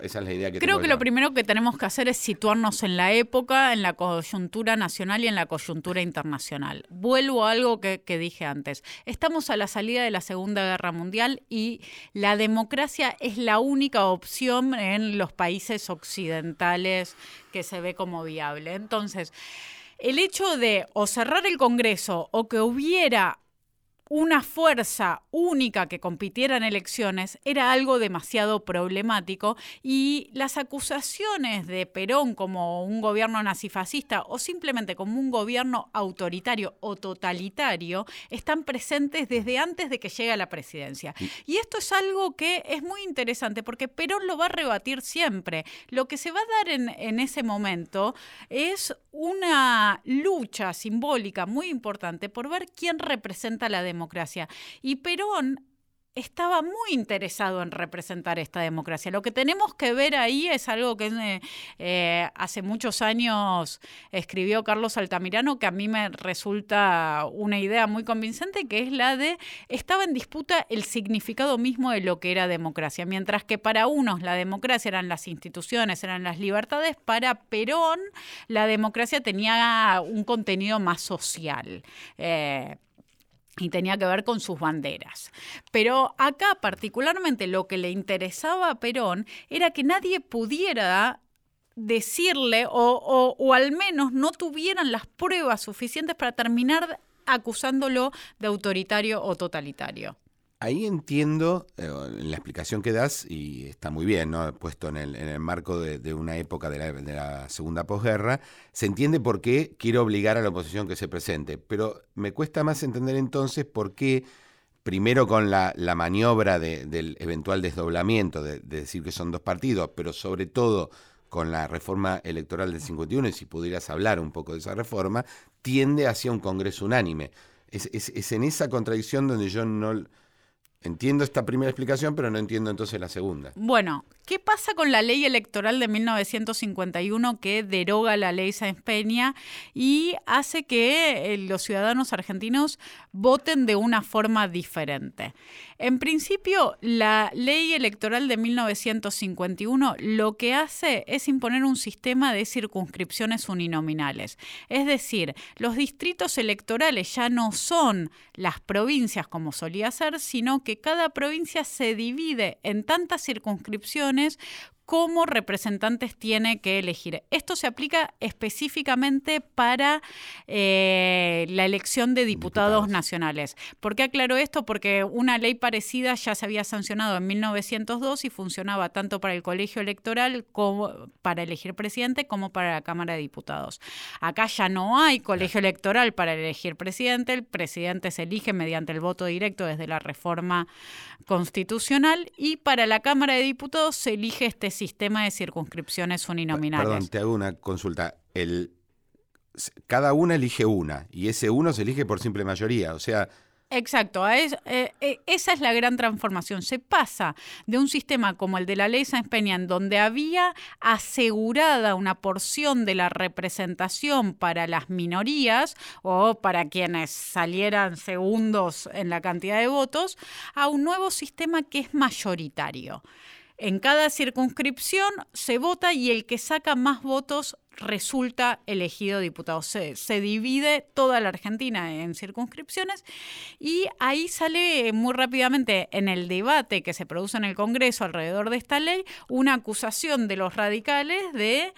esa es la idea que Creo que lo primero que tenemos que hacer es situarnos en la época, en la coyuntura nacional y en la coyuntura internacional. Vuelvo a algo que, que dije antes. Estamos a la salida de la Segunda Guerra Mundial y la democracia es la única opción en los países occidentales que se ve como viable. Entonces, el hecho de o cerrar el Congreso o que hubiera una fuerza única que compitiera en elecciones era algo demasiado problemático y las acusaciones de Perón como un gobierno nazifascista o simplemente como un gobierno autoritario o totalitario están presentes desde antes de que llegue a la presidencia. Y esto es algo que es muy interesante porque Perón lo va a rebatir siempre. Lo que se va a dar en, en ese momento es una lucha simbólica muy importante por ver quién representa la democracia. Y Perón estaba muy interesado en representar esta democracia. Lo que tenemos que ver ahí es algo que eh, eh, hace muchos años escribió Carlos Altamirano, que a mí me resulta una idea muy convincente, que es la de estaba en disputa el significado mismo de lo que era democracia. Mientras que para unos la democracia eran las instituciones, eran las libertades, para Perón la democracia tenía un contenido más social. Eh, y tenía que ver con sus banderas. Pero acá particularmente lo que le interesaba a Perón era que nadie pudiera decirle o, o, al menos no tuvieran las pruebas suficientes para terminar acusándolo de autoritario o totalitario. Ahí entiendo eh, la explicación que das, y está muy bien, ¿no? puesto en el, en marco de, una época de la, segunda posguerra, se entiende por qué quiere obligar a la oposición que se presente, pero me cuesta más entender entonces por qué, primero con la, maniobra del eventual desdoblamiento, de, decir que son dos partidos, pero sobre todo con la reforma electoral del 51, y si pudieras hablar un poco de esa reforma, tiende hacia un Congreso unánime. Es en esa contradicción donde yo no Entiendo esta primera explicación, pero no entiendo entonces la segunda. Bueno, ¿qué pasa con la ley electoral de 1951 que deroga la ley Sáenz Peña y hace que eh, los ciudadanos argentinos voten de una forma diferente? En principio, la ley electoral de 1951 lo que hace es imponer un sistema de circunscripciones uninominales. Es decir, los distritos electorales ya no son las provincias como solía ser, sino que cada provincia se divide en tantas circunscripciones canciones cómo representantes tiene que elegir. Esto se aplica específicamente para eh, la elección de diputados, nacionales. ¿Por qué aclaro esto? Porque una ley parecida ya se había sancionado en 1902 y funcionaba tanto para el colegio electoral como para elegir presidente como para la Cámara de Diputados. Acá ya no hay colegio electoral para elegir presidente, el presidente se elige mediante el voto directo desde la reforma constitucional y para la Cámara de Diputados se elige este sistema de circunscripciones uninominales. Perdón, te hago una consulta. El, cada una elige una y ese uno se elige por simple mayoría. O sea, Exacto, eh, eh, esa es la gran transformación. Se pasa de un sistema como el de la ley Sáenz Peña, en donde había asegurada una porción de la representación para las minorías o para quienes salieran segundos en la cantidad de votos, a un nuevo sistema que es mayoritario. En cada circunscripción se vota y el que saca más votos resulta elegido diputado. Se, divide toda la Argentina en circunscripciones y ahí sale muy rápidamente en el debate que se produce en el Congreso alrededor de esta ley una acusación de los radicales de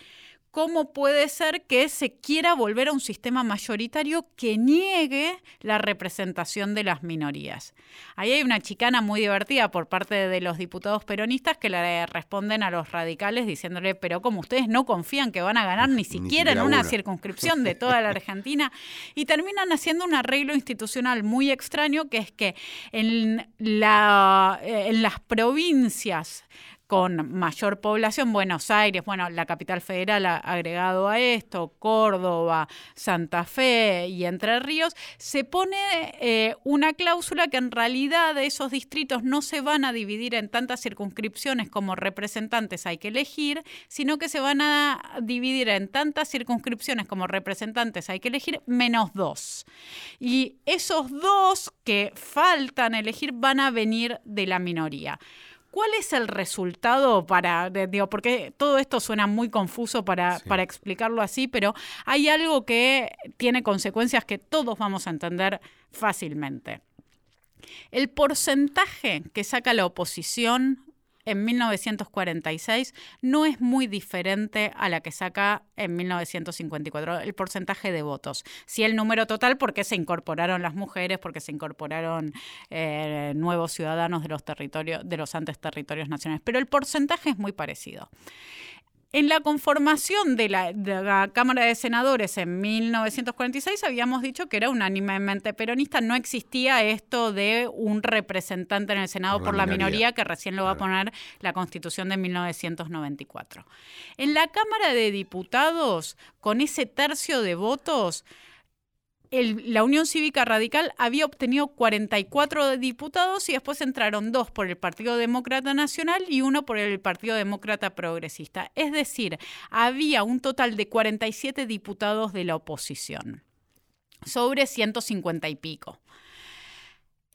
cómo puede ser que se quiera volver a un sistema mayoritario que niegue la representación de las minorías. Ahí hay una chicana muy divertida por parte de los diputados peronistas que le responden a los radicales diciéndole, pero como ustedes no confían que van a ganar ni siquiera en una circunscripción de toda la Argentina, y terminan haciendo un arreglo institucional muy extraño, que es que en, la, eh, en las provincias con mayor población, Buenos Aires, bueno, la capital federal ha agregado a esto, Córdoba, Santa Fe y Entre Ríos, se pone eh, una cláusula que en realidad esos distritos no se van a dividir en tantas circunscripciones como representantes hay que elegir, sino que se van a dividir en tantas circunscripciones como representantes hay que elegir menos dos. Y esos dos que faltan elegir van a venir de la minoría. ¿Cuál es el resultado para, digo, porque todo esto suena muy confuso para, para explicarlo así, pero hay algo que tiene consecuencias que todos vamos a entender fácilmente. El porcentaje que saca la oposición en 1946 no es muy diferente a la que saca en 1954, el porcentaje de votos. Si el número total, porque se incorporaron las mujeres, porque se incorporaron eh, nuevos ciudadanos de los territorios, de los antes territorios nacionales, pero el porcentaje es muy parecido. En la conformación de la, Cámara de Senadores en 1946 habíamos dicho que era unánimemente peronista, no existía esto de un representante en el Senado por, la, minoría, que recién lo va a poner la Constitución de 1994. En la Cámara de Diputados, con ese tercio de votos, la Unión Cívica Radical había obtenido 44 diputados y después entraron dos por el Partido Demócrata Nacional y uno por el Partido Demócrata Progresista. Es decir, había un total de 47 diputados de la oposición sobre 150 y pico.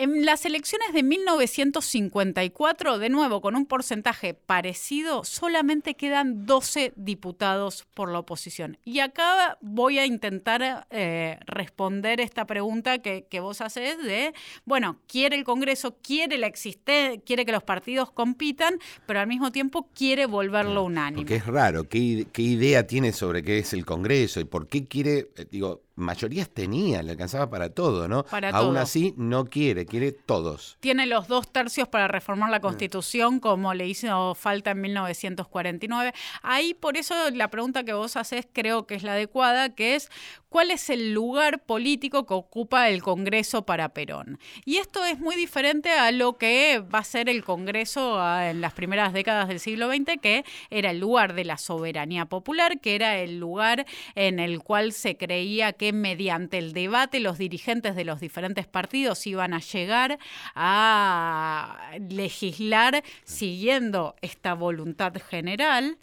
En las elecciones de 1954, de nuevo, con un porcentaje parecido, solamente quedan 12 diputados por la oposición. Y acá voy a intentar eh, responder esta pregunta que, vos haces de, bueno, quiere el Congreso, quiere la existe, quiere que los partidos compitan, pero al mismo tiempo quiere volverlo unánime. Porque es raro, ¿qué, qué idea tiene sobre qué es el Congreso y por qué quiere, eh, digo, mayorías tenía, le alcanzaba para todo, ¿no? Para Aún así, no quiere, quiere todos. Tiene los dos tercios para reformar la Constitución, como le hizo falta en 1949. Ahí, por eso, la pregunta que vos haces creo que es la adecuada, que es, ¿cuál es el lugar político que ocupa el Congreso para Perón? Y esto es muy diferente a lo que va a ser el Congreso ah, en las primeras décadas del siglo XX, que era el lugar de la soberanía popular, que era el lugar en el cual se creía que mediante el debate los dirigentes de los diferentes partidos iban a llegar a legislar siguiendo esta voluntad general.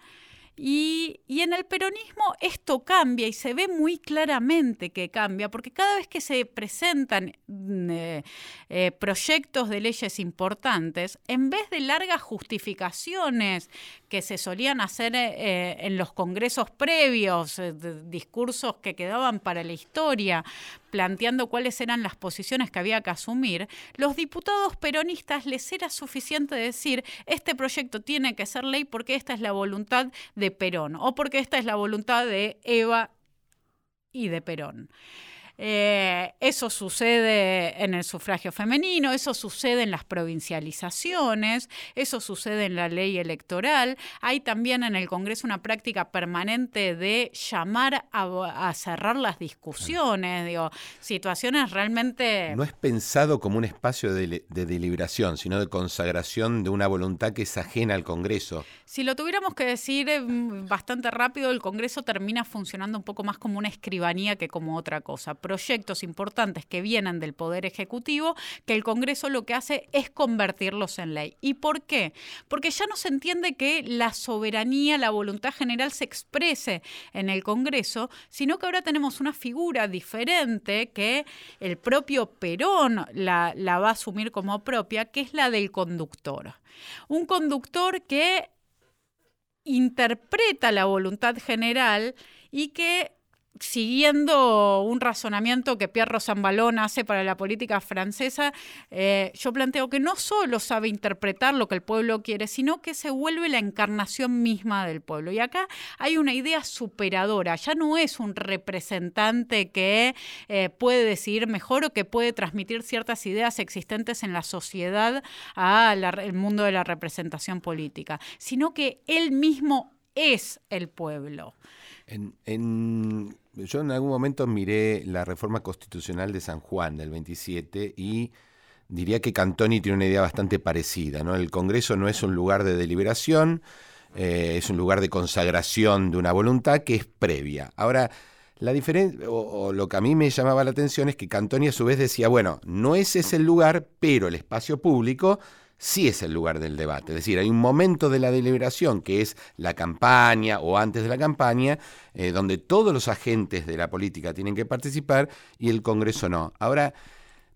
Y, en el peronismo esto cambia y se ve muy claramente que cambia, porque cada vez que se presentan mm, eh, eh, proyectos de leyes importantes, en vez de largas justificaciones que se solían hacer eh, en los congresos previos, discursos que quedaban para la historia, planteando cuáles eran las posiciones que había que asumir, los diputados peronistas les era suficiente decir, este proyecto tiene que ser ley porque esta es la voluntad de Perón o porque esta es la voluntad de Eva y de Perón. Eh, eso sucede en el sufragio femenino, eso sucede en las provincializaciones, eso sucede en la ley electoral. Hay también en el Congreso una práctica permanente de llamar a, cerrar las discusiones, digo, situaciones realmente... No es pensado como un espacio de, de deliberación, sino de consagración de una voluntad que es ajena al Congreso. Si lo tuviéramos que decir eh, bastante rápido, el Congreso termina funcionando un poco más como una escribanía que como otra cosa proyectos importantes que vienen del Poder Ejecutivo, que el Congreso lo que hace es convertirlos en ley. ¿Y por qué? Porque ya no se entiende que la soberanía, la voluntad general se exprese en el Congreso, sino que ahora tenemos una figura diferente que el propio Perón la, la va a asumir como propia, que es la del conductor. Un conductor que interpreta la voluntad general y que siguiendo un razonamiento que Pierre Rosanvallon hace para la política francesa, eh, yo planteo que no solo sabe interpretar lo que el pueblo quiere, sino que se vuelve la encarnación misma del pueblo. Y acá hay una idea superadora, ya no es un representante que eh, puede decidir mejor o que puede transmitir ciertas ideas existentes en la sociedad al mundo de la representación política, sino que él mismo es el pueblo. En, yo en algún momento miré la reforma constitucional de San Juan del 27 y diría que Cantoni tiene una idea bastante parecida. ¿no? El Congreso no es un lugar de deliberación, eh, es un lugar de consagración de una voluntad que es previa. Ahora, la diferencia, o, lo que a mí me llamaba la atención es que Cantoni a su vez decía, bueno, no ese es el lugar, pero el espacio público sí es el lugar del debate. Es decir, hay un momento de la deliberación que es la campaña o antes de la campaña, eh, donde todos los agentes de la política tienen que participar y el Congreso no. Ahora,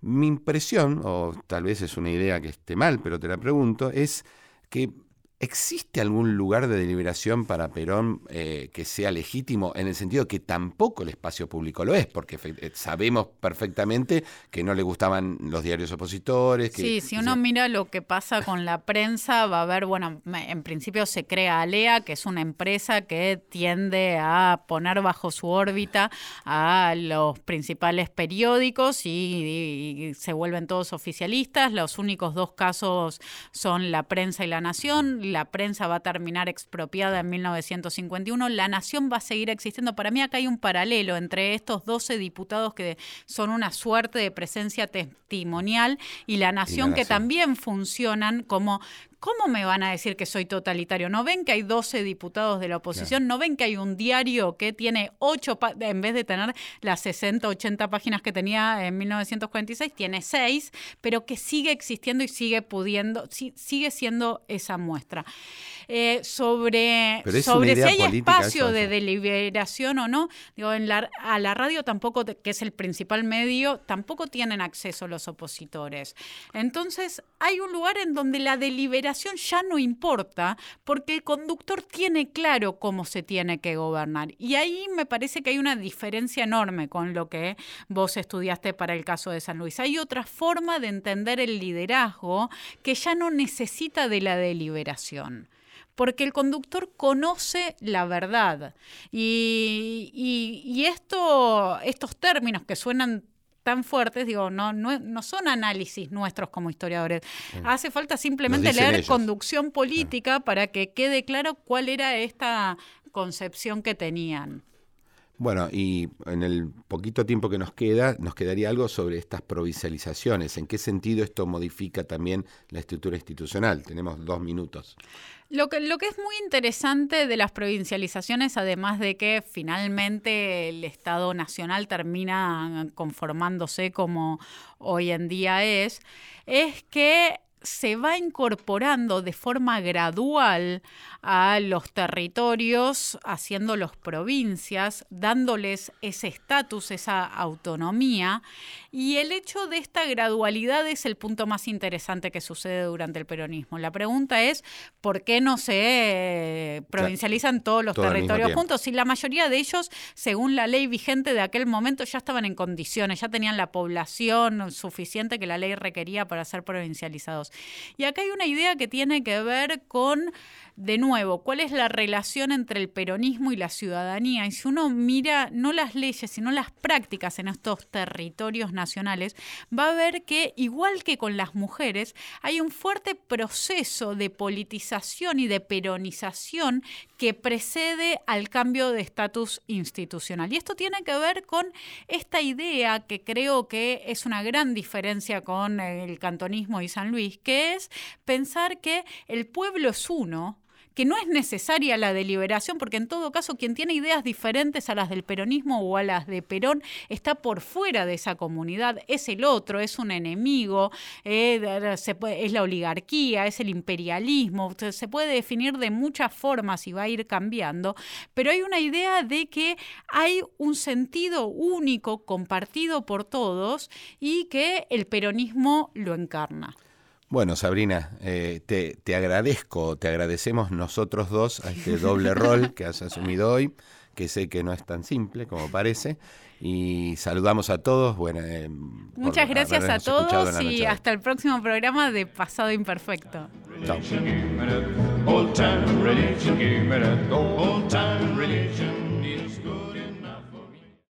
mi impresión, o tal vez es una idea que esté mal, pero te la pregunto, es que ¿Existe algún lugar de deliberación para Perón eh, que sea legítimo en el sentido que tampoco el espacio público lo es? Porque eh, sabemos perfectamente que no le gustaban los diarios opositores. sí, si uno mira lo que pasa con la prensa, va a ver, bueno, en principio se crea Alea, que es una empresa que tiende a poner bajo su órbita a los principales periódicos y, y se vuelven todos oficialistas. Los únicos dos casos son La Prensa y La Nación la prensa va a terminar expropiada en 1951, la nación va a seguir existiendo. Para mí acá hay un paralelo entre estos 12 diputados que son una suerte de presencia testimonial y la nación, que también funcionan como ¿Cómo me van a decir que soy totalitario? ¿No ven que hay 12 diputados de la oposición? ¿No ven que hay un diario que tiene 8, en vez de tener las 60, 80 páginas que tenía en 1946, tiene 6, pero que sigue existiendo y sigue pudiendo, sigue siendo esa muestra? Eh, sobre sobre si hay espacio de deliberación o no, digo, en la, a la radio tampoco, que es el principal medio, tampoco tienen acceso los opositores. Entonces, hay un lugar en donde la deliberación ya no importa porque el conductor tiene claro cómo se tiene que gobernar. Y ahí me parece que hay una diferencia enorme con lo que vos estudiaste para el caso de San Luis. Hay otra forma de entender el liderazgo que ya no necesita de la deliberación porque el conductor conoce la verdad. Y, y, esto, estos términos que suenan tan fuertes, digo, no, no, son análisis nuestros como historiadores. Hace falta simplemente leer conducción política para que quede claro cuál era esta concepción que tenían. Bueno, y en el poquito tiempo que nos queda, nos quedaría algo sobre estas provincializaciones. ¿En qué sentido esto modifica también la estructura institucional? Tenemos dos minutos. Lo que, lo que es muy interesante de las provincializaciones, además de que finalmente el Estado Nacional termina conformándose como hoy en día es, es que se va incorporando de forma gradual a los territorios, haciéndolos provincias, dándoles ese estatus, esa autonomía. Y el hecho de esta gradualidad es el punto más interesante que sucede durante el peronismo. La pregunta es, ¿por qué no se eh, provincializan todos los territorios juntos? Si la mayoría de ellos, según la ley vigente de aquel momento, ya estaban en condiciones, ya tenían la población suficiente que la ley requería para ser provincializados. Y acá hay una idea que tiene que ver con de nuevo, ¿cuál es la relación entre el peronismo y la ciudadanía? Y si uno mira no las leyes, sino las prácticas en estos territorios nacionales, va a ver que, igual que con las mujeres, hay un fuerte proceso de politización y de peronización que precede al cambio de estatus institucional. Y esto tiene que ver con esta idea que creo que es una gran diferencia con el cantonismo y San Luis, que es pensar que el pueblo es uno, que no es necesaria la deliberación, porque en todo caso quien tiene ideas diferentes a las del peronismo o a las de Perón está por fuera de esa comunidad, es el otro, es un enemigo, eh, es la oligarquía, es el imperialismo, se puede definir de muchas formas y va a ir cambiando, pero hay una idea de que hay un sentido único compartido por todos y que el peronismo lo encarna. Bueno, Sabrina, eh, te, te, agradezco, te agradecemos nosotros dos a este doble rol que has asumido hoy, que sé que no es tan simple como parece. Y saludamos a todos. Bueno, eh, Muchas gracias a todos y hasta el próximo programa de Pasado Imperfecto. Chao.